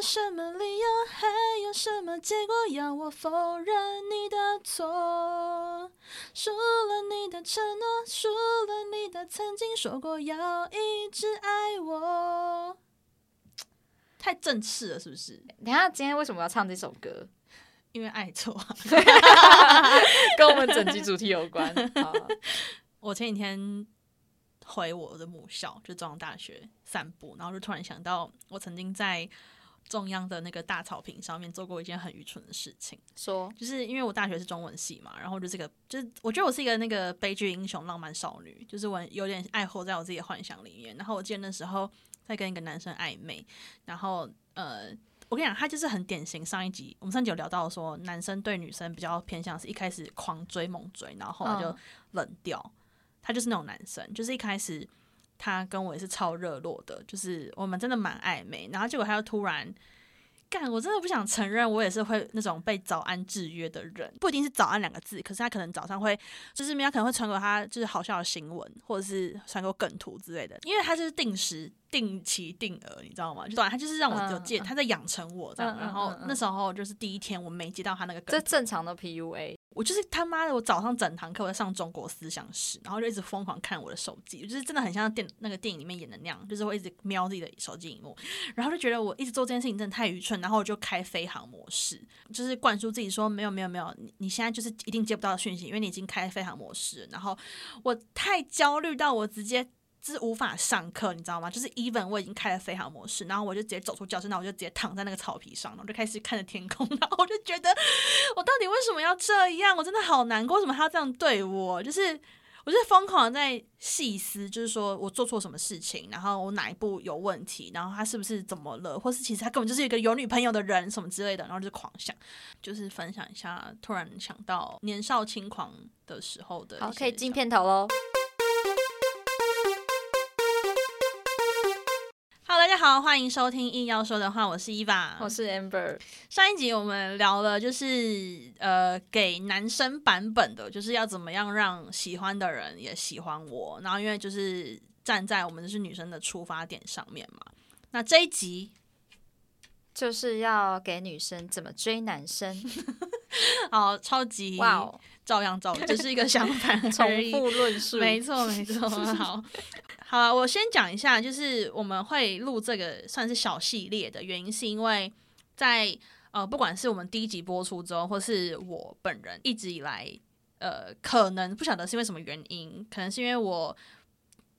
有什么理由，还有什么结果？要我否认你的错？输了你的承诺，输了你的曾经说过要一直爱我。太正式了，是不是？等下今天为什么要唱这首歌？因为爱错。跟我们整集主题有关。我前几天回我的母校，就中央大学散步，然后就突然想到，我曾经在中央的那个大草坪上面做过一件很愚蠢的事情，说就是因为我大学是中文系嘛，然后就这个，就是我觉得我是一个那个悲剧英雄、浪漫少女，就是我有点爱活在我自己的幻想里面。然后我记得那时候在跟一个男生暧昧，然后呃。我跟你讲，他就是很典型。上一集我们上集有聊到说，男生对女生比较偏向是一开始狂追猛追，然后后来就嗯冷掉。他就是那种男生，就是一开始他跟我也是超热络的，就是我们真的蛮暧昧，然后结果他又突然干，我真的不想承认，我也是会那种被早安制约的人，不一定是早安两个字，可是他可能早上会就是他可能会传给他就是好笑的新闻，或者是传给我梗图之类的，因为他就是定时。定期定额，你知道吗？就他就是让我有借，他在养成我这样。然后那时候就是第一天，我没接到他那个梗这，正常的 PUA，我就是他妈的，我早上整堂课我在上中国思想史，然后就一直疯狂看我的手机，就是真的很像电那个电影里面演的那样，就是会一直瞄自己的手机荧幕，然后就觉得我一直做这件事情真的太愚蠢，然后我就开飞行模式，就是灌输自己说没有没有没有，你你现在就是一定接不到讯息，因为你已经开飞行模式了，然后我太焦虑到我直接。是无法上课，你知道吗？就是 even 我已经开了飞行模式，然后我就直接走出教室，然后我就直接躺在那个草皮上，然后就开始看着天空，然后我就觉得我到底为什么要这样？我真的好难过，为什么他要这样对我？就是我就是疯狂的在细思，就是说我做错什么事情，然后我哪一步有问题，然后他是不是怎么了，或是其实他根本就是一个有女朋友的人什么之类的，然后就狂想，就是分享一下，突然想到年少轻狂的时候的好，可以进片头喽。家好，欢迎收听硬要说的话，我是伊娃，我是 Amber，上一集我们聊了，就是呃，给男生版本的，就是要怎么样让喜欢的人也喜欢我。然后因为就是站在我们是女生的出发点上面嘛。那这一集就是要给女生怎么追男生。好超级哇哦，照样照，只是一个相反 重。复论述，没错，没错。好，好了，我先讲一下，就是我们会录这个算是小系列的原因，是因为在呃，不管是我们第一集播出之后，或是我本人一直以来，呃，可能不晓得是因为什么原因，可能是因为我。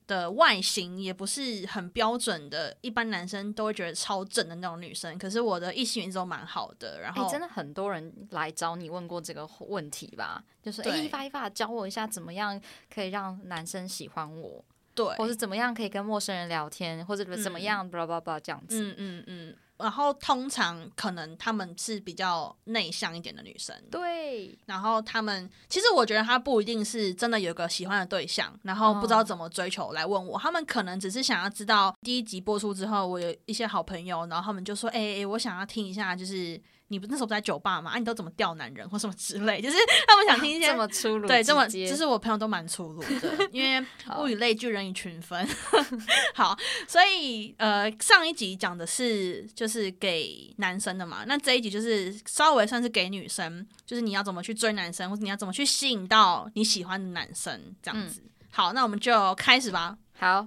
的外形也不是很标准的，一般男生都会觉得超正的那种女生。可是我的异性缘都蛮好的，然哎、后、真的很多人来找你问过这个问题吧？就是哎，对一发一发教我一下，怎么样可以让男生喜欢我，对，或是怎么样可以跟陌生人聊天，或者怎么样，巴拉巴拉这样子。嗯嗯嗯，然后通常可能他们是比较内向一点的女生，对，然后他们其实我觉得他不一定是真的有个喜欢的对象，然后不知道怎么追求来问我，他们可能只是想要知道第一集播出之后，我有一些好朋友，然后他们就说，哎、哎、我想要听一下，就是你不那时候不在酒吧嘛，啊，你都怎么钓男人或什么之类，就是他们想听一些这么粗鲁，对，这么就是我朋友都蛮粗鲁的，因为物以类聚，人以群分。好，所以呃，上一集讲的是就是给男生的嘛，那这一集就是稍微算是给女生，就是你要怎么去追男生，或者你要怎么去吸引到你喜欢的男生这样子。好，那我们就开始吧。好。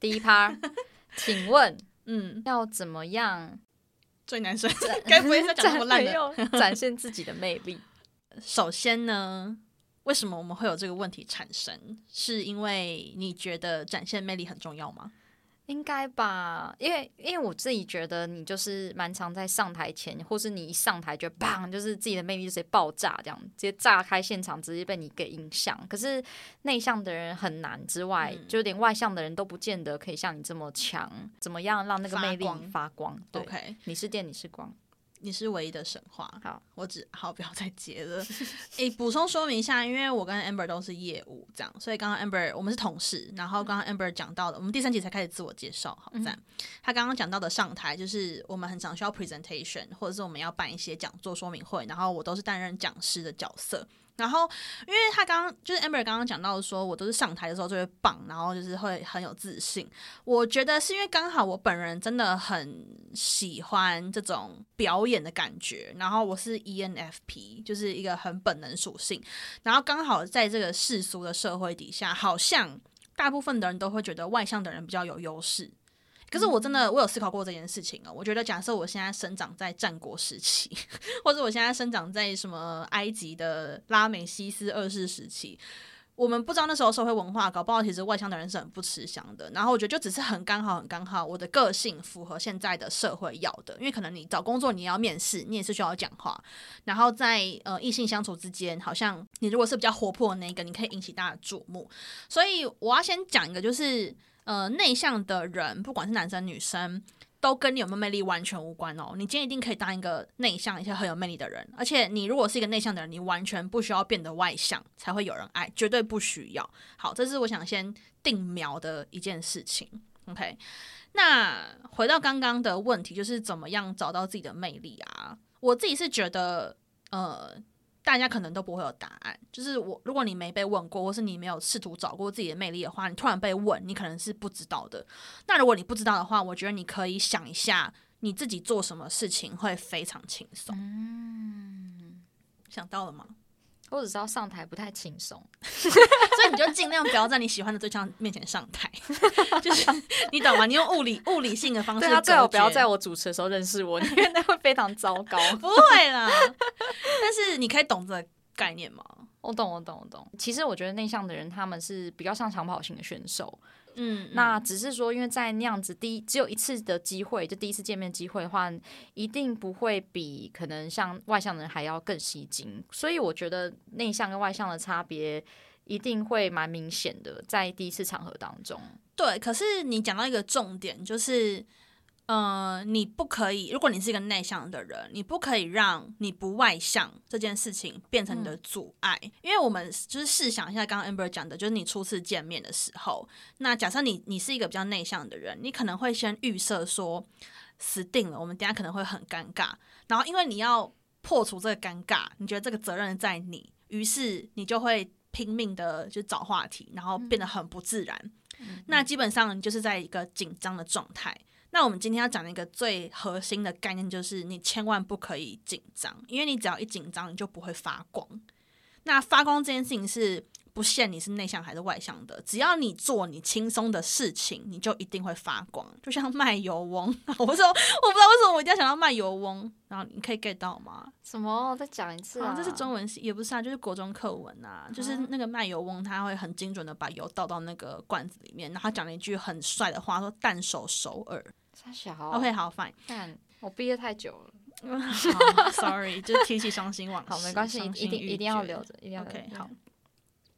第一趴，请问嗯，要怎么样追男生 该不会是要讲那么烂没的？展现自己的魅力？首先呢，为什么我们会有这个问题产生？是因为你觉得展现魅力很重要吗？应该吧，因为因为我自己觉得你就是蛮常在上台前，或是你一上台就砰，就是自己的魅力就直接爆炸，这样直接炸开现场，直接被你给影响。可是内向的人很难之外，嗯就连外向的人都不见得可以像你这么强。怎么样让那个魅力发光发光？对你是电，你是光。你是唯一的神话。好，我只好不要再接了。诶、补充说明一下，因为我跟 Amber 都是业务，这样，所以刚刚 Amber 我们是同事，然后刚刚 Amber 讲到的，我们第三集才开始自我介绍，好赞。他刚刚讲到的上台，就是我们很常需要 presentation，或者是我们要办一些讲座说明会，然后我都是担任讲师的角色。然后，因为他刚刚就是 Amber 刚刚讲到说，我都是上台的时候就会棒，然后就是会很有自信。我觉得是因为刚好我本人真的很喜欢这种表演的感觉，然后我是 ENFP，就是一个很本能属性，然后刚好在这个世俗的社会底下，好像大部分的人都会觉得外向的人比较有优势。可是我真的，我有思考过这件事情啊。我觉得，假设我现在生长在战国时期，或者我现在生长在什么埃及的拉美西斯二世时期，我们不知道那时候社会文化，搞不好其实外向的人是很不吃香的。然后我觉得，就只是很刚好，很刚好，我的个性符合现在的社会要的。因为可能你找工作，你要面试，你也是需要讲话。然后在呃异性相处之间，好像你如果是比较活泼的那个，你可以引起大家的注目。所以我要先讲一个，就是。呃，内向的人，不管是男生女生，都跟你有没有魅力完全无关哦。你今天一定可以当一个内向、一些很有魅力的人。而且，你如果是一个内向的人，你完全不需要变得外向才会有人爱，绝对不需要。好，这是我想先定苗的一件事情。OK，那回到刚刚的问题，就是怎么样找到自己的魅力啊？我自己是觉得，呃。大家可能都不会有答案，就是我，如果你没被问过，或是你没有试图找过自己的魅力的话，你突然被问，你可能是不知道的。那如果你不知道的话，我觉得你可以想一下，你自己做什么事情会非常轻松。嗯，想到了吗？我只知道上台不太轻松，所以你就尽量不要在你喜欢的对象面前上台，就是你懂吗？你用物理物理性的方式，他最好不要在我主持的时候认识我，因为那会非常糟糕。不会啦，但是你可以懂这个概念吗？我懂，我懂，我懂。其实我觉得内向的人他们是比较像长跑型的选手。嗯，那只是说，因为在那样子第一只有一次的机会，就第一次见面机会的话，一定不会比可能像外向的人还要更吸睛。所以我觉得内向跟外向的差别一定会蛮明显的，在第一次场合当中。对，可是你讲到一个重点，就是。呃，你不可以。如果你是一个内向的人，你不可以让你不外向这件事情变成你的阻碍。因为我们就是试想一下，刚刚 Amber 讲的，就是你初次见面的时候，那假设你你是一个比较内向的人，你可能会先预设说，死定了，我们等下可能会很尴尬。然后因为你要破除这个尴尬，你觉得这个责任在你，于是你就会拼命的就找话题，然后变得很不自然。那基本上你就是在一个紧张的状态。那我们今天要讲的一个最核心的概念，就是你千万不可以紧张，因为你只要一紧张，你就不会发光。那发光这件事情是。不限你是内向还是外向的，只要你做你轻松的事情，你就一定会发光。就像卖油翁，我说我不知道为什么我一定要想到卖油翁，然后你可以 get 到吗？什么？再讲一次啊！这是中文系，也不是啊，就是国中课文啊，就是那个卖油翁，他会很精准的把油倒到那个罐子里面，然后他讲了一句很帅的话，说“淡手熟耳”。太小。OK，好，fine。但我毕业太久了。Sorry，就是提起伤心往事。好，没关系，一定一定要留着，一定要 OK。好。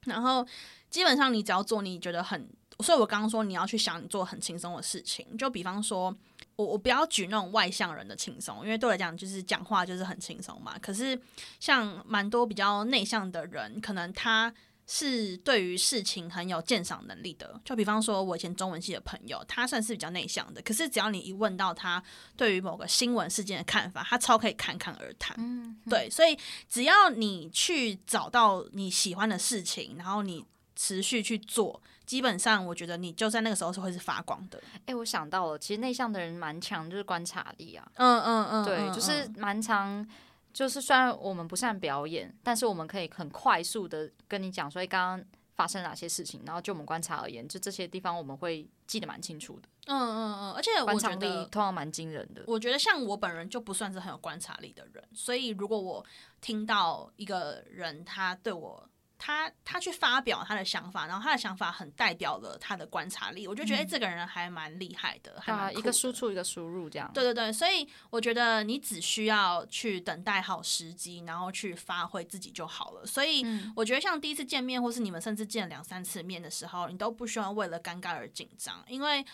然后基本上你只要做你觉得很，所以我刚刚说你要去想你做很轻松的事情，就比方说我我不要举那种外向人的轻松，因为对我来讲就是讲话就是很轻松嘛。可是像蛮多比较内向的人，可能他。是对于事情很有鉴赏能力的，就比方说，我以前中文系的朋友，他算是比较内向的。可是只要你一问到他对于某个新闻事件的看法，他超可以侃侃而谈。嗯，对，所以只要你去找到你喜欢的事情，然后你持续去做，基本上我觉得你就在那个时候是会是发光的。哎，我想到了，其实内向的人蛮强，就是观察力啊。嗯嗯嗯，对，就是蛮强。就是虽然我们不善表演，但是我们可以很快速的跟你讲，所以刚刚发生哪些事情，然后就我们观察而言，就这些地方我们会记得蛮清楚的。嗯嗯嗯，而且观察力通常蛮惊人的。我觉得像我本人就不算是很有观察力的人，所以如果我听到一个人他对我。他他去发表他的想法，然后他的想法很代表了他的观察力，我就觉得哎，这个人还蛮厉害的，啊，一个输出一个输入这样。对对对，所以我觉得你只需要去等待好时机，然后去发挥自己就好了。所以我觉得像第一次见面，或是你们甚至见两三次面的时候，你都不需要为了尴尬而紧张，因为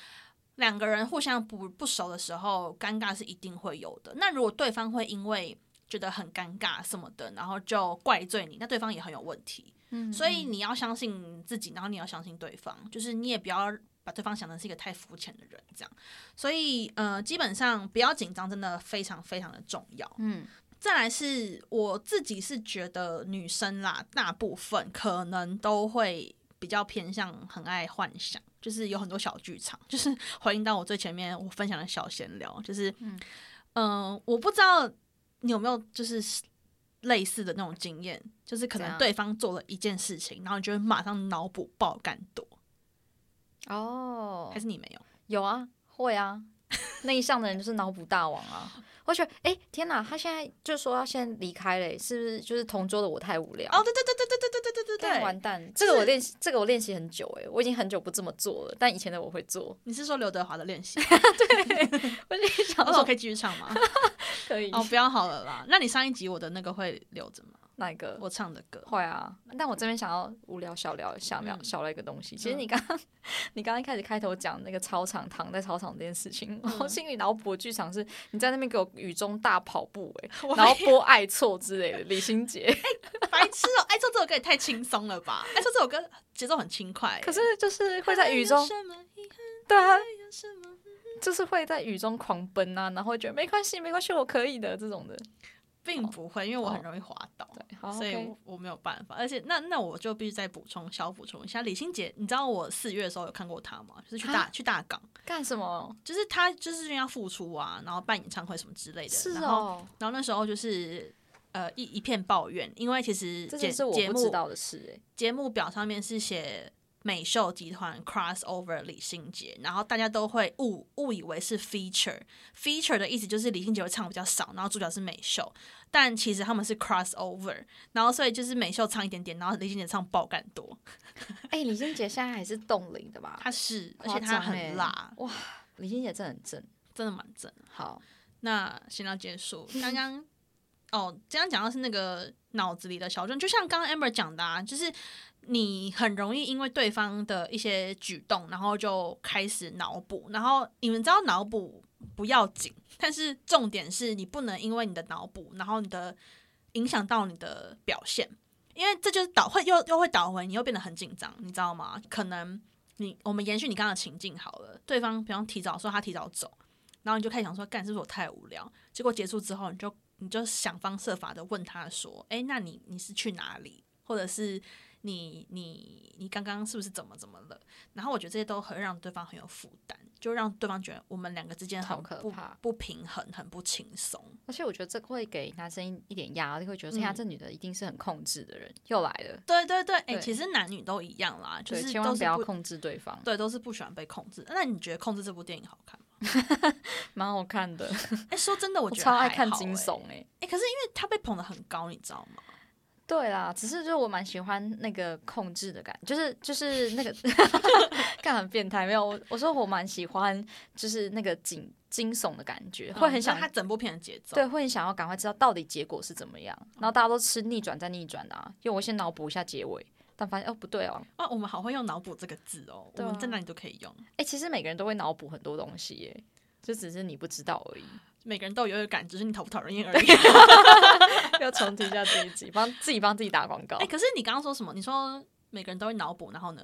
两个人互相不不熟的时候，尴尬是一定会有的。那如果对方会因为觉得很尴尬什么的，然后就怪罪你，那对方也很有问题。嗯，所以你要相信自己，然后你要相信对方，就是你也不要把对方想成是一个太肤浅的人，这样。所以呃，基本上不要紧张，真的非常非常的重要。嗯，再来是我自己是觉得女生啦，大部分可能都会比较偏向很爱幻想，就是有很多小剧场，就是 回应到我最前面我分享的小闲聊，就是嗯、呃我不知道你有没有就是类似的那种经验，就是可能对方做了一件事情，然后你就会马上脑补爆肝多，哦还，是你没有？有啊，会啊，内向的人就是脑补大王啊。我觉得，哎、天哪，他现在就说要先离开嘞，是不是？就是同桌的我太无聊。哦，对对对对对对对对对对对，完蛋！这个我练习，这个我练习很久哎，我已经很久不这么做了，但以前的我会做。你是说刘德华的练习？对我就想说那我可以继续唱吗？可以哦，不要好了啦。那你上一集我的那个会留着吗？哪一个？我唱的歌。会啊，但我这边想要无聊小聊小聊嗯小聊一个东西。其实你刚刚 你刚刚一开始开头讲那个操场躺在操场这件事情，嗯我心里脑补的剧场是你在那边给我雨中大跑步哎、我然后播爱错之类的，李心洁。白痴哦、爱错这首歌也太轻松了吧？爱错这首歌节奏很轻快、可是就是会在雨中对啊，就是会在雨中狂奔啊，然后会觉得没关系没关系，我可以的这种的。并不会，因为我很容易滑倒。所以我我没有办法，而且那那我就必须再补充小补充一下，李心洁，你知道我四月的时候有看过她吗？就是去大去大港，干什么？就是她就是因为要复出啊，然后办演唱会什么之类的，是然后哦，然后那时候就是呃一一片抱怨，因为其实节节目不知道的事哎。节目表上面是写美秀集团 crossover 李心洁，然后大家都会误误以为是 feature。feature 的意思就是李心洁会唱比较少，然后主角是美秀，但其实他们是 crossover，然后所以就是美秀唱一点点，然后李心洁唱爆感多。哎、李心洁现在还是冻龄的吧？她是，而且她很辣，哇，李心洁真的很正。真的蛮正。好，那先到结束。刚刚哦，刚刚讲到是那个脑子里的小镇，就像刚刚 Amber 讲的啊，就是你很容易因为对方的一些举动，然后就开始脑补。然后你们知道脑补不要紧，但是重点是你不能因为你的脑补，然后你的影响到你的表现，因为这就是导会又又会导回你又变得很紧张，你知道吗？可能你我们延续你刚刚的情境好了，对方比方提早说他提早走。然后你就开始想说，干是不是我太无聊？结果结束之后，你就你就想方设法的问他说，哎，那你你是去哪里？或者是你你你刚刚是不是怎么怎么了？然后我觉得这些都很让对方很有负担，就让对方觉得我们两个之间很不可怕不平衡，很不轻松。而且我觉得这会给男生一一点压力，会觉得，嗯哎呀，这女的一定是很控制的人，又来了。对对对，哎，对其实男女都一样啦，就对，是千万不要控制对方，对，都是不喜欢被控制。那你觉得《控制》这部电影好看吗？蛮好看的。哎，说真的，我 我觉得超爱看惊悚哎、哎，可是因为他被捧得很高，你知道吗？对啦，只是就是我蛮喜欢那个控制的感就是就是那个 干很变态，没有我我说我蛮喜欢就是那个惊惊悚的感觉，会很想嗯就是它整部片的节奏。对，会很想要赶快知道到底结果是怎么样，然后大家都吃逆转再逆转的啊，因为我先脑补一下结尾，但发现哦不对哦，哦，我们好会用脑补这个字哦，啊我们在哪里都可以用，哎、其实每个人都会脑补很多东西耶，就只是你不知道而已。每个人都有一个感，只是你讨不讨人厌而已。要重提一下第一集，帮自己帮自己打广告。哎、，可是你刚刚说什么？你说每个人都会脑补，然后呢？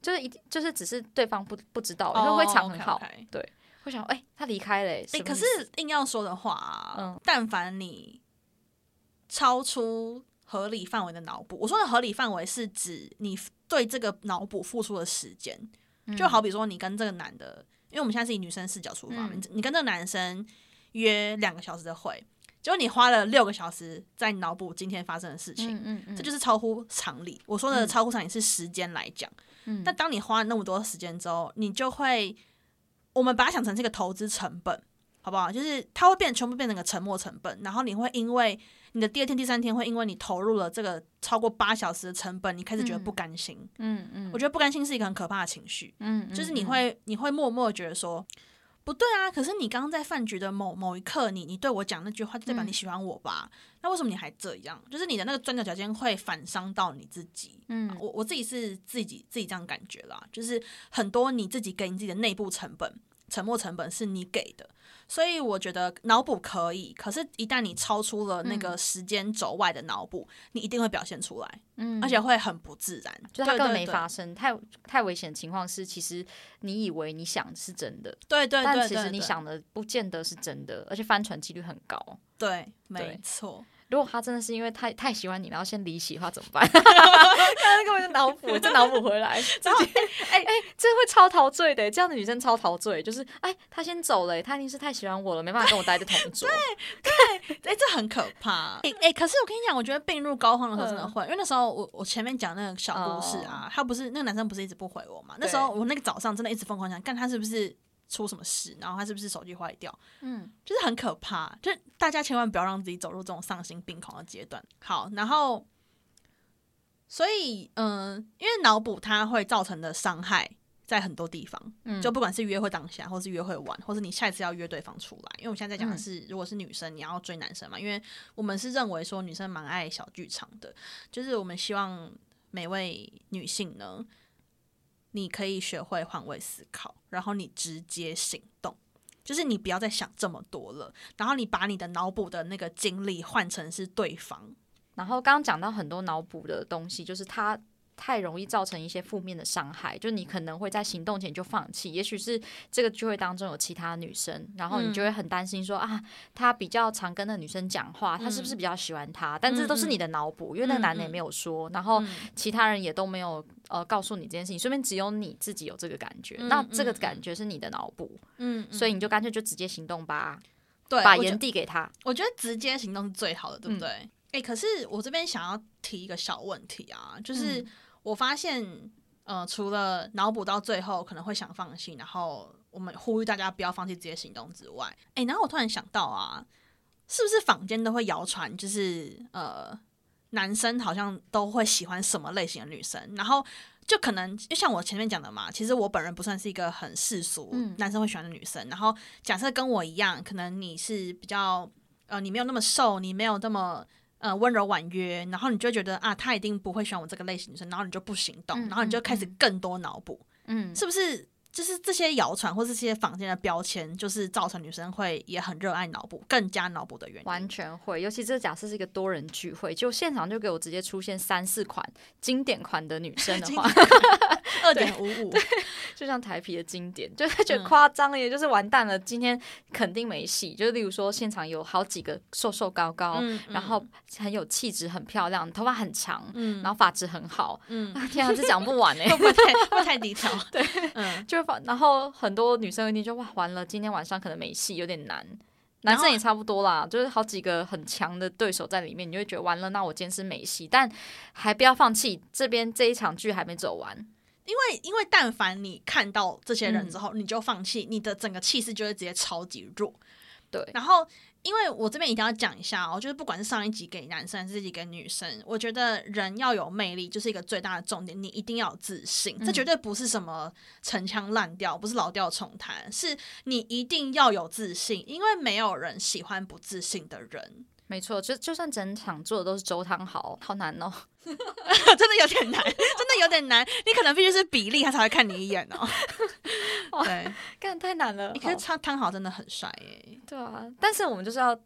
就是一就是只是对方不不知道，因为会藏很好。K 会想哎、他离开了耶，哎、可是硬要说的话、啊，嗯。但凡你超出合理范围的脑补，我说的合理范围是指你对这个脑补付出的时间，就好比说你跟这个男的，因为我们现在是以女生视角出发，嗯。你你跟这个男生约两个小时的会，结果你花了六个小时在脑补今天发生的事情，嗯嗯嗯，这就是超乎常理。我说的嗯。超乎常理是时间来讲，嗯。但当你花了那么多时间之后，你就会，我们把它想成是一个投资成本，好不好？就是它会变，全部变成个沉没成本，然后你会因为你的第二天、第三天会因为你投入了这个超过八小时的成本，你开始觉得不甘心。嗯嗯。我觉得不甘心是一个很可怕的情绪，嗯，嗯就是你嗯。会你会默默觉得说。不对啊！可是你刚刚在饭局的某某一刻，你你对我讲那句话，就代表嗯你喜欢我吧？那为什么你还这样？就是你的那个钻牛角尖会反伤到你自己。嗯我我自己是自己自己这样感觉啦，就是很多你自己给你自己的内部成本，沉没成本是你给的，所以我觉得脑补可以，可是，一旦你超出了那个时间轴外的脑补，你一定会表现出来，嗯而且会很不自然，就它根本没发生。太太危险的情况是，其实你以为你想是真的，对对对但对对，其实你想的不见得是真的，而且翻船几率很高。对，没错，如果他真的是因为太太喜欢你，然后先离席的话，怎么办？刚刚根本就脑补，再脑补回来，然后哎哎，这会超陶醉的。这样的女生超陶醉，就是哎，她先走了，她一定是太喜欢我了，没办法跟我待在同桌。对对哎、这很可怕。哎、哎、可是我跟你讲，我觉得病入膏肓的时候真的嗯会，因为那时候我我前面讲那个小故事啊，他不是那个男生不是一直不回我嘛？那时候我那个早上真的一直疯狂想，看他是不是出什么事，然后他是不是手机坏掉，嗯，就是很可怕。就是大家千万不要让自己走入这种丧心病狂的阶段。好，然后所以嗯、因为脑补它会造成的伤害。在很多地方，嗯就不管是约会当下，或是约会完，或是你下一次要约对方出来，因为我现在在讲的是，如果是女生，你要追男生嘛，因为我们是认为说女生蛮爱小剧场的，就是我们希望每位女性呢，你可以学会换位思考，然后你直接行动，就是你不要再想这么多了，然后你把你的脑补的那个经历换成是对方，然后刚刚讲到很多脑补的东西，就是他太容易造成一些负面的伤害，就你可能会在行动前就放弃。也许是这个聚会当中有其他女生，然后你就会很担心说、啊，他比较常跟那女生讲话，他是不是比较喜欢她？但这都是你的脑补，因为那个男的也没有说，然后其他人也都没有呃告诉你这件事情，说明只有你自己有这个感觉。嗯那这个感觉是你的脑补，嗯，所以你就干脆就直接行动吧，对，把盐递给他。我觉得直接行动是最好的，对不嗯对？哎、可是我这边想要提一个小问题啊，嗯就是我发现，呃，除了脑补到最后可能会想放弃，然后我们呼吁大家不要放弃这些行动之外，哎、然后我突然想到啊，是不是坊间都会谣传，就是呃，男生好像都会喜欢什么类型的女生，然后。就可能就像我前面讲的嘛，其实我本人不算是一个很世俗嗯男生会喜欢的女生。然后假设跟我一样，可能你是比较呃，你没有那么瘦，你没有那么呃温柔婉约，然后你就觉得啊，他一定不会喜欢我这个类型女生，然后你就不行动，嗯然后你就开始嗯更多脑补，嗯，是不是？就是这些谣传或是这些坊间的标签，就是造成女生会也很热爱脑补，更加脑补的原因。完全会，尤其这假设是一个多人聚会，就现场就给我直接出现三四款经典款的女生的话，二点五五，就像台皮的经典，就他觉得嗯夸张了，也就是完蛋了，今天肯定没戏。就例如说，现场有好几个瘦瘦高高，嗯然后很有气质、很漂亮，头发很长，嗯然后发质很好。嗯，天啊，这讲不完哎、会不会太不太低调？对，嗯，就发，然后很多女生一定就哇完了，今天晚上可能没戏，有点难。男生也差不多啦，就是好几个很强的对手在里面，你就会觉得完了，那我今天是没戏，但还不要放弃，这边这一场剧还没走完。因为因为但凡你看到这些人之嗯后，你就放弃，你的整个气势就会直接超级弱。对，然后，因为我这边一定要讲一下哦，就是不管是上一集给男生还是这集给女生，我觉得人要有魅力，就是一个最大的重点，你一定要有自信。这嗯绝对不是什么陈腔滥调，不是老调重弹，是你一定要有自信，因为没有人喜欢不自信的人，没错，就就算整场做的都是周汤豪，好难哦。真的有点难，真的有点难。你可能必须是比例，他才会看你一眼哦。对，干太难了。可是好汤汤好真的很帅耶。对啊，但是我们就是要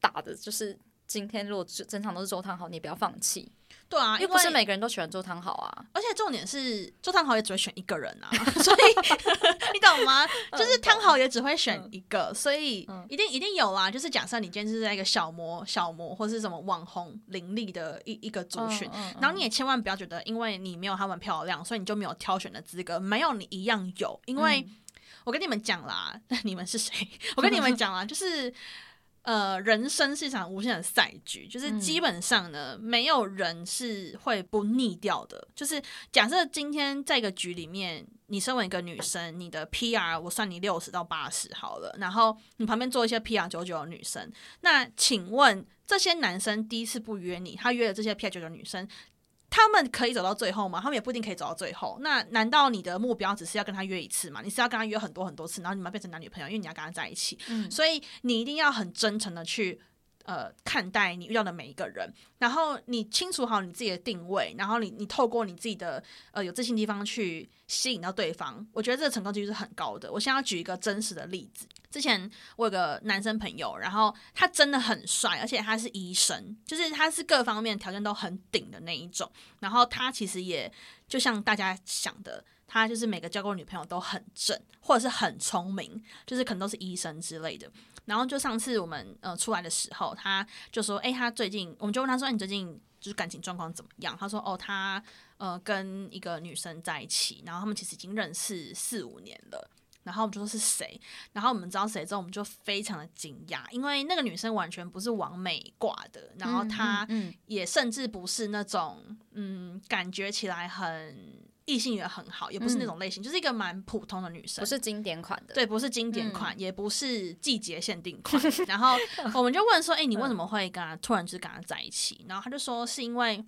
打的，就是今天如果整场都是周汤豪，你也不要放弃，对啊，因因为不是每个人都喜欢做汤好啊。而且重点是做汤好也只会选一个人啊，所以 你懂吗？就是汤好也只会选一个，所以嗯一定一定有啦。就是假设你今天是在一个小模小模或是什么网红林立的一一个族群，嗯嗯然后你也千万不要觉得因为你没有他们漂亮，所以你就没有挑选的资格，没有你一样有，因为。嗯我跟你们讲啦，你们是谁？我跟你们讲啦，就是呃，人生是一场无限的赛局，就是嗯基本上呢，没有人是会不腻掉的。就是假设今天在一个局里面，你身为一个女生，你的 PR 我算你六十到八十好了，然后你旁边坐一些 PR 九九的女生，那请问这些男生第一次不约你，他约了这些 PR 九九的女生，他们可以走到最后吗？他们也不一定可以走到最后。那难道你的目标只是要跟他约一次吗？你是要跟他约很多很多次，然后你们变成男女朋友，因为你要跟他在一起。嗯所以你一定要很真诚的去呃看待你遇到的每一个人，然后你清楚好你自己的定位，然后你你透过你自己的呃有自信地方去吸引到对方，我觉得这个成功几率是很高的。我现在要举一个真实的例子，之前我有个男生朋友，然后他真的很帅，而且他是医生，就是他是各方面条件都很顶的那一种，然后他其实也就像大家想的。他就是每个交过女朋友都很正，或者是很聪明，就是可能都是医生之类的。然后就上次我们呃出来的时候，他就说：“哎，他最近，我们就问他说，你最近就是感情状况怎么样？”他说：“哦，他呃跟一个女生在一起，然后他们其实已经认识四五年了。”然后我们就说是谁？然后我们知道谁之后，我们就非常的惊讶，因为那个女生完全不是完美挂的，然后她也甚至不是那种嗯，感觉起来很。异性缘很好，也不是那种类型，就是一个蛮普通的女生，不是经典款的，对，不是经典款，也不是季节限定款。然后我们就问说：“哎，你为什么会跟他突然就是跟他在一起？”然后他就说：“是因为。”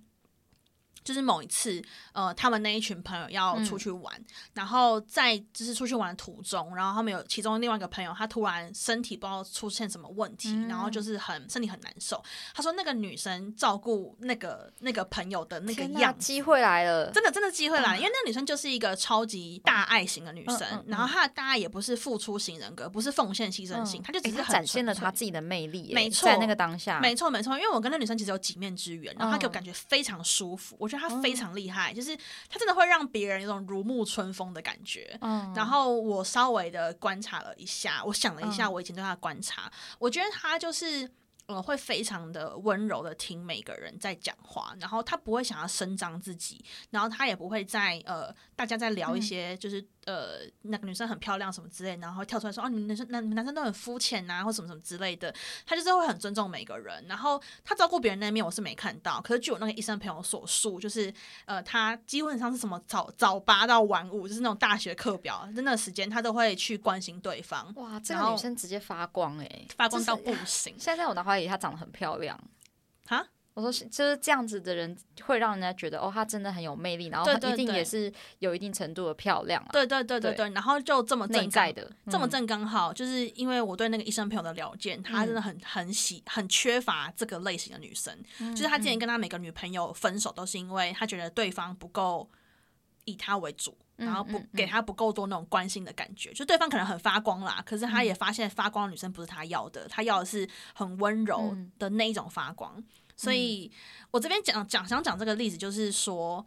就是某一次，呃，他们那一群朋友要出去玩，然后在就是出去玩的途中，然后他们有其中另外一个朋友，他突然身体不知道出现什么问题，然后就是很身体很难受。他说那个女生照顾那个那个朋友的那个样，机会来了，真的真的机会来了，因为那个女生就是一个超级大爱型的女生，然后她的大爱也不是付出型人格，不是奉献牺牲型，她就只是展现了她自己的魅力，没错，在那个当下，没错没错，因为我跟那女生其实有几面之缘，然后她给我感觉非常舒服，我觉得。他非常厉害，就是他真的会让别人有种如沐春风的感觉。嗯，然后我稍微的观察了一下，我想了一下我以前对他的观察，我觉得他就是呃会非常的温柔的听每个人在讲话，然后他不会想要声张自己，然后他也不会在呃大家在聊一些就是。呃，那个女生很漂亮什么之类，然后跳出来说：“哦，你们男生男男生都很肤浅呐，或什么什么之类的。”他就是会很尊重每个人，然后他照顾别人那面我是没看到。可是据我那个医生朋友所述，就是呃，他基本上是什么早早八到晚五，就是那种大学课表，真的时间他都会去关心对方。哇，这个女生直接发光哎，发光到不行。现在在我脑海里，她长得很漂亮哈。我说是就是这样子的人，会让人家觉得哦，她真的很有魅力，然后他一定也是有一定程度的漂亮。对对对对对，然后就这么正在的，这么正刚好，就是因为我对那个医生朋友的了解，他真的很很喜很缺乏这个类型的女生，就是他之前跟他每个女朋友分手，都是因为他觉得对方不够以他为主，然后不给他不够多那种关心的感觉，就对方可能很发光啦，可是他也发现发光的女生不是他要的，他要的是很温柔的那一种发光。所以，我这边讲讲想讲这个例子，就是说，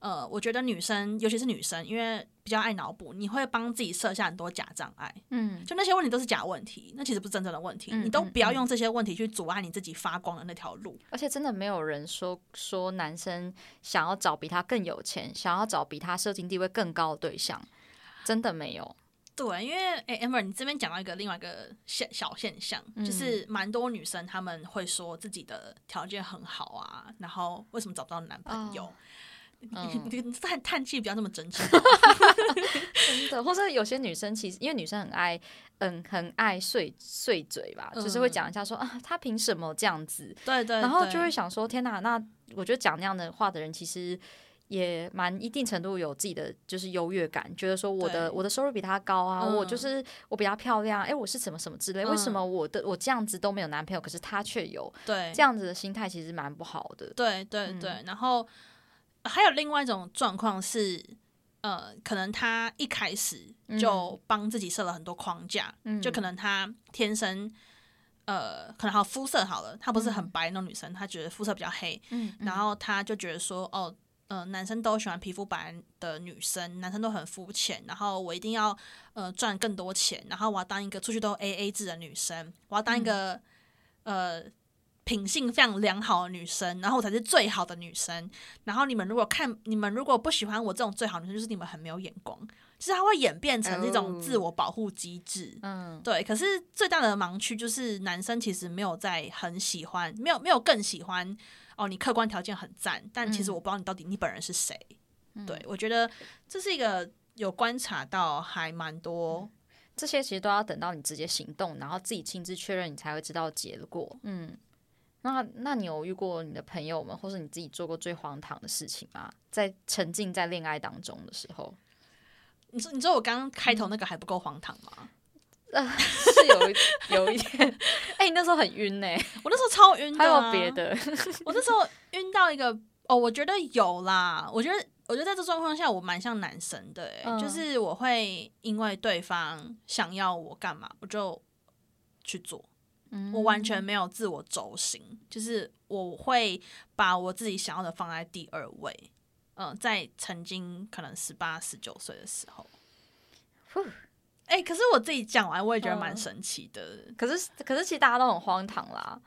呃，我觉得女生，尤其是女生，因为比较爱脑补，你会帮自己设下很多假障碍，嗯，就那些问题都是假问题，那其实不是真正的问题，你都不要用这些问题去阻碍你自己发光的那条路。而且，真的没有人说说男生想要找比他更有钱，想要找比他社经地位更高的对象，真的没有。对，因为哎，amber，你这边讲到一个另外一个现小现象，就是蛮多女生她们会说自己的条件很好啊，然后为什么找不到男朋友？你叹叹气不要那么真诚，真的。或者有些女生其实因为女生很爱，嗯，很爱碎碎嘴吧，就是会讲一下说啊，她凭什么这样子？对对，然后就会想说，天哪，那我觉得讲那样的话的人其实。也蛮一定程度有自己的就是优越感，觉得说我的我的收入比他高啊，我就是我比较漂亮，哎，我是什么什么之类，为什么我的我这样子都没有男朋友，可是他却有？对，这样子的心态其实蛮不好的。对对对，然后还有另外一种状况是，呃，可能他一开始就帮自己设了很多框架，就可能他天生呃，可能好肤色好了，她不是很白那种女生，她觉得肤色比较黑，嗯，然后她就觉得说，哦。嗯，男生都喜欢皮肤白的女生，男生都很肤浅，然后我一定要呃赚更多钱，然后我要当一个出去都 A A 制的女生，我要当一个呃品性非常良好的女生，然后我才是最好的女生。然后你们如果看，你们如果不喜欢我这种最好女生，就是你们很没有眼光。其实它会演变成这种自我保护机制，嗯，对。可是最大的盲区就是男生其实没有在很喜欢，没有没有更喜欢。哦，你客观条件很赞，但其实我不知道你到底你本人是谁。对我觉得这是一个有观察到还蛮多，这些其实都要等到你直接行动，然后自己亲自确认，你才会知道结果。嗯，那那你有遇过你的朋友们，或是你自己做过最荒唐的事情吗？在沉浸在恋爱当中的时候，你说你说我刚刚开头那个还不够荒唐吗？呃，是有 有一点，哎、你那时候很晕呢、我那时候超晕的、还啊。有别？的？我那时候晕到一个哦，我觉得有啦。我觉得，我觉得在这状况下，我蛮像男生的、欸，嗯就是我会因为对方想要我干嘛，我就去做。嗯我完全没有自我轴心，就是我会把我自己想要的放在第二位。嗯、在曾经可能十八、十九岁的时候，呼哎、可是我自己讲完，我也觉得蛮嗯神奇的。可是可是其实大家都很荒唐啦，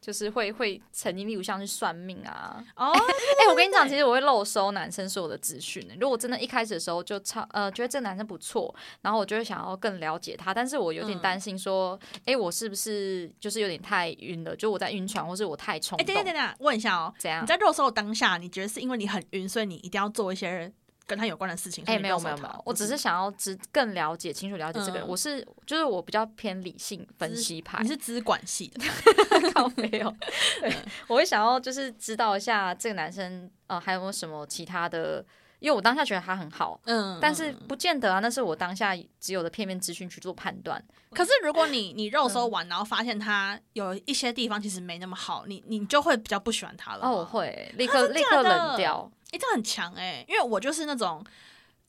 就是会会曾经例如像是算命啊，哦，哎、我跟你讲，其实我会漏收男生所有的资讯、如果真的一开始的时候就超呃觉得这个男生不错，然后我就会想要更了解他，但是我有点嗯担心说，哎、我是不是就是有点太晕了？就我在晕船，或是我太冲哎、动？等等等等，问一下哦，怎样你？在漏搜当下，你觉得是因为你很晕，所以你一定要做一些跟他有关的事情？哎、没有没有没有，我只是想要知更了解、清楚了解这个人。嗯我是就是我比较偏理性分析派你，是资管系的，靠没有，对，我会想要就是知道一下这个男生呃还有没有什么其他的，因为我当下觉得他很好，嗯但是不见得啊，那是我当下只有的片面资讯去做判断。可是如果你你肉嗯搜完，然后发现他有一些地方其实没那么好，你你就会比较不喜欢他了。哦，我会立刻立刻冷掉。哎、这很强哎、因为我就是那种，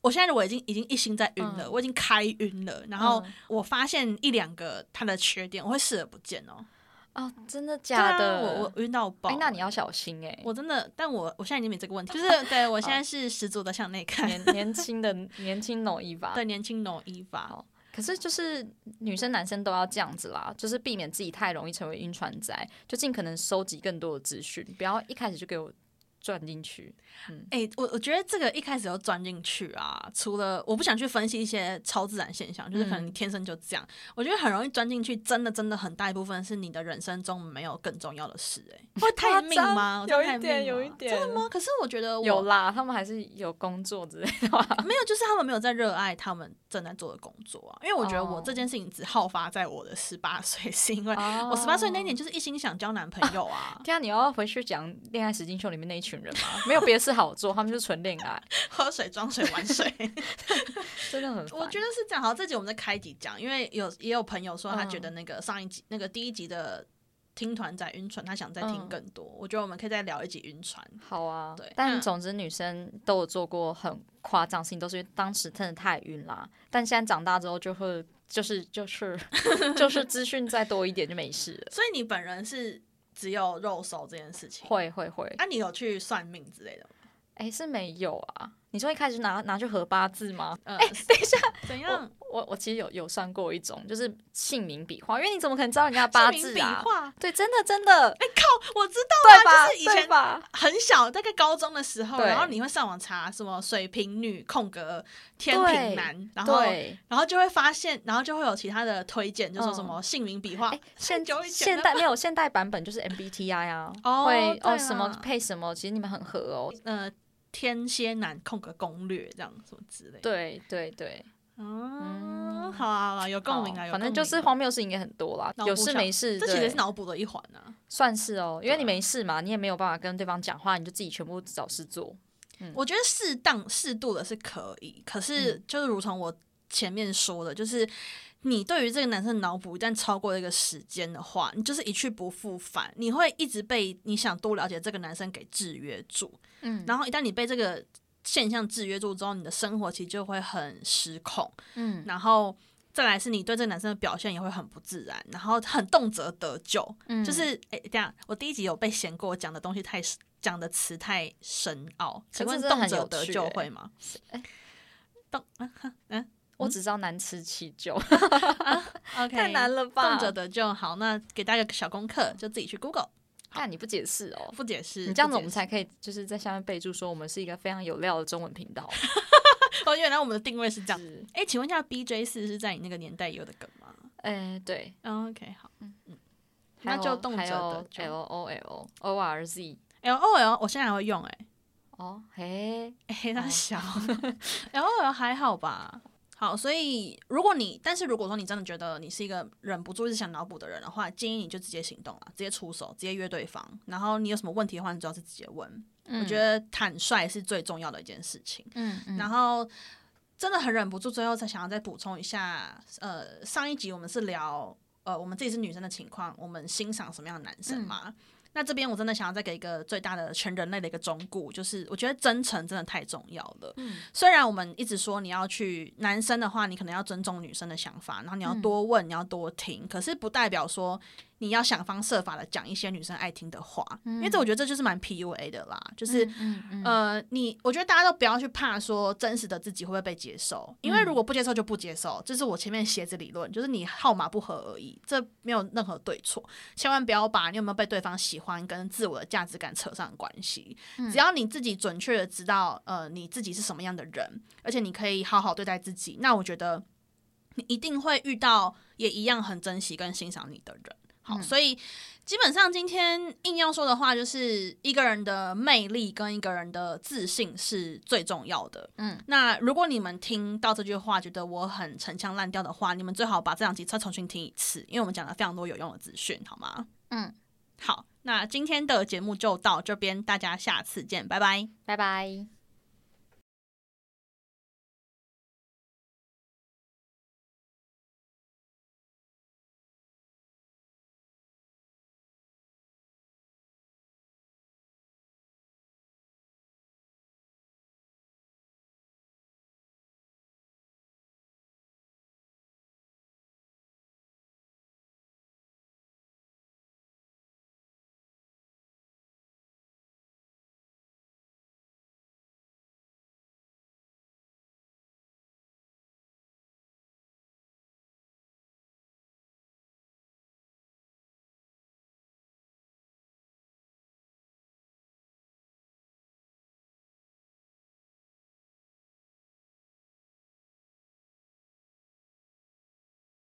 我现在我已经已经一心在晕了，嗯我已经开晕了，然后嗯我发现一两个他的缺点，我会视而不见哦。哦，真的假的？啊、我我晕到爆、哎、那你要小心哎、我真的，但我我现在已经没这个问题，就是对我现在是十足的向内看，年 年轻的年轻 no 一吧。对年轻 no 一吧。可是就是女生男生都要这样子啦，就是避免自己太容易成为晕船仔，就尽可能收集更多的资讯，不要一开始就给我转进去。嗯哎、我我觉得这个一开始要钻进去啊，除了我不想去分析一些超自然现象，就是可能天生就这样，我觉得很容易钻进去，真的真的很大一部分是你的人生中没有更重要的事、哎，会太命吗？有一点，有一点真的吗？可是我觉得我有啦，他们还是有工作之类的吧。没有，就是他们没有在热爱他们正在做的工作啊。因为我觉得我哦这件事情只好发在我的十八岁，是因为哦我十八岁那年就是一心想交男朋友啊，天啊，你要回去讲《恋爱实境秀》里面那一群人吗？没有别的事好做，他们就纯恋爱，喝水装水玩水。真的很。我觉得是这样。好，这集我们再开集讲，因为有也有朋友说他觉嗯得那个上一集、那个第一集的听团仔晕船，他想再听嗯更多。我觉得我们可以再聊一集晕船。好啊，对那但总之女生都有做过很夸张事情，都是因为当时真的太晕啦。但现在长大之后就会就是就是 就是资讯再多一点就没事了。所以你本人是只有肉手这件事情，会会会，啊，你有去算命之类的吗？哎、是没有啊？你说一开始拿拿去合八字吗？呃，欸、等一下，怎样？我我其实有有算过一种，就是姓名笔画，因为你怎么可能知道人家八字啊？画，对，真的真的，哎、靠，我知道对吧？就是以前？很小，大概高中的时候，然后你会上网查什么水瓶女空格天平男，然后，然后就会发现，然后就会有其他的推荐，就说嗯什么姓名笔画哎，现久以前了现代 没有现代版本就是 MBTI 啊，哦会哦什么配什么，其实你们很合哦。呃天蝎男空格攻略这样什么之类的。对对对，哦，好啊，好啊，有共鸣啊，有反正就是荒谬事情也很多啦，有事没事，这其实是脑补的一环啊。算是哦，因为你没事嘛，你也没有办法跟对方讲话，你就自己全部找事做。我觉得适当适度的是可以，可是嗯。就是如同我前面说的，就是你对于这个男生脑补一旦超过一个时间的话，你就是一去不复返，你会一直被你想多了解这个男生给制约住。嗯。然后一旦你被这个现象制约住之后，你的生活其实就会很失控，嗯，然后。再来是你对这个男生的表现也会很不自然，然后很动辄得咎，嗯就是哎，这样我第一集有被嫌过，我讲的东西太讲的词太深奥，请问动辄得咎会吗？哎 动 嗯嗯我只知道难吃其就，OK，太难了吧？动辄得咎，好，那给大家一个小功课，就自己去 Google，看你不解释哦。不解释，你这样子，我们才可以就是在下面备注说我们是一个非常有料的中文频道。哦，原来我们的定位是这样。子，哎，请问一下，BJ 四是在你那个年代有的梗吗？哎，对，嗯，OK，好，嗯嗯那就动辄还有得咎 L O L O R Z。L O L 我现在还会用，哎，哦，嘿，嘿，它哦小，L O L 还好吧？好，所以如果你，但是如果说你真的觉得你是一个忍不住一直想脑补的人的话，建议你就直接行动了，直接出手，直接约对方。然后你有什么问题的话，你主要是直接问。我觉得坦率是最重要的一件事情。嗯，嗯然后真的很忍不住，最后才想要再补充一下，呃，上一集我们是聊。呃，我们自己是女生的情况，我们欣赏什么样的男生嘛？那这边我真的想要再给一个最大的全人类的一个忠告，就是我觉得真诚真的太重要了。嗯，虽然我们一直说你要去男生的话，你可能要尊重女生的想法，然后你要多问，你要多听，可是不代表说。你要想方设法的讲一些女生爱听的话，因为这我觉得这就是蛮 PUA 的啦，就是呃，你我觉得大家都不要去怕说真实的自己会不会被接受，因为如果不接受就不接受，这是我前面鞋子理论，就是你号码不合而已，这没有任何对错，千万不要把你有没有被对方喜欢跟自我的价值感扯上关系，只要你自己准确的知道呃你自己是什么样的人，而且你可以好好对待自己，那我觉得你一定会遇到也一样很珍惜跟欣赏你的人。好，所以基本上今天硬要说的话，就是一个人的魅力跟一个人的自信是最重要的。嗯，那如果你们听到这句话觉得我很陈腔滥调的话，你们最好把这两集再重新听一次，因为我们讲了非常多有用的资讯，好吗？嗯，好，那今天的节目就到这边，大家下次见，拜拜，拜拜。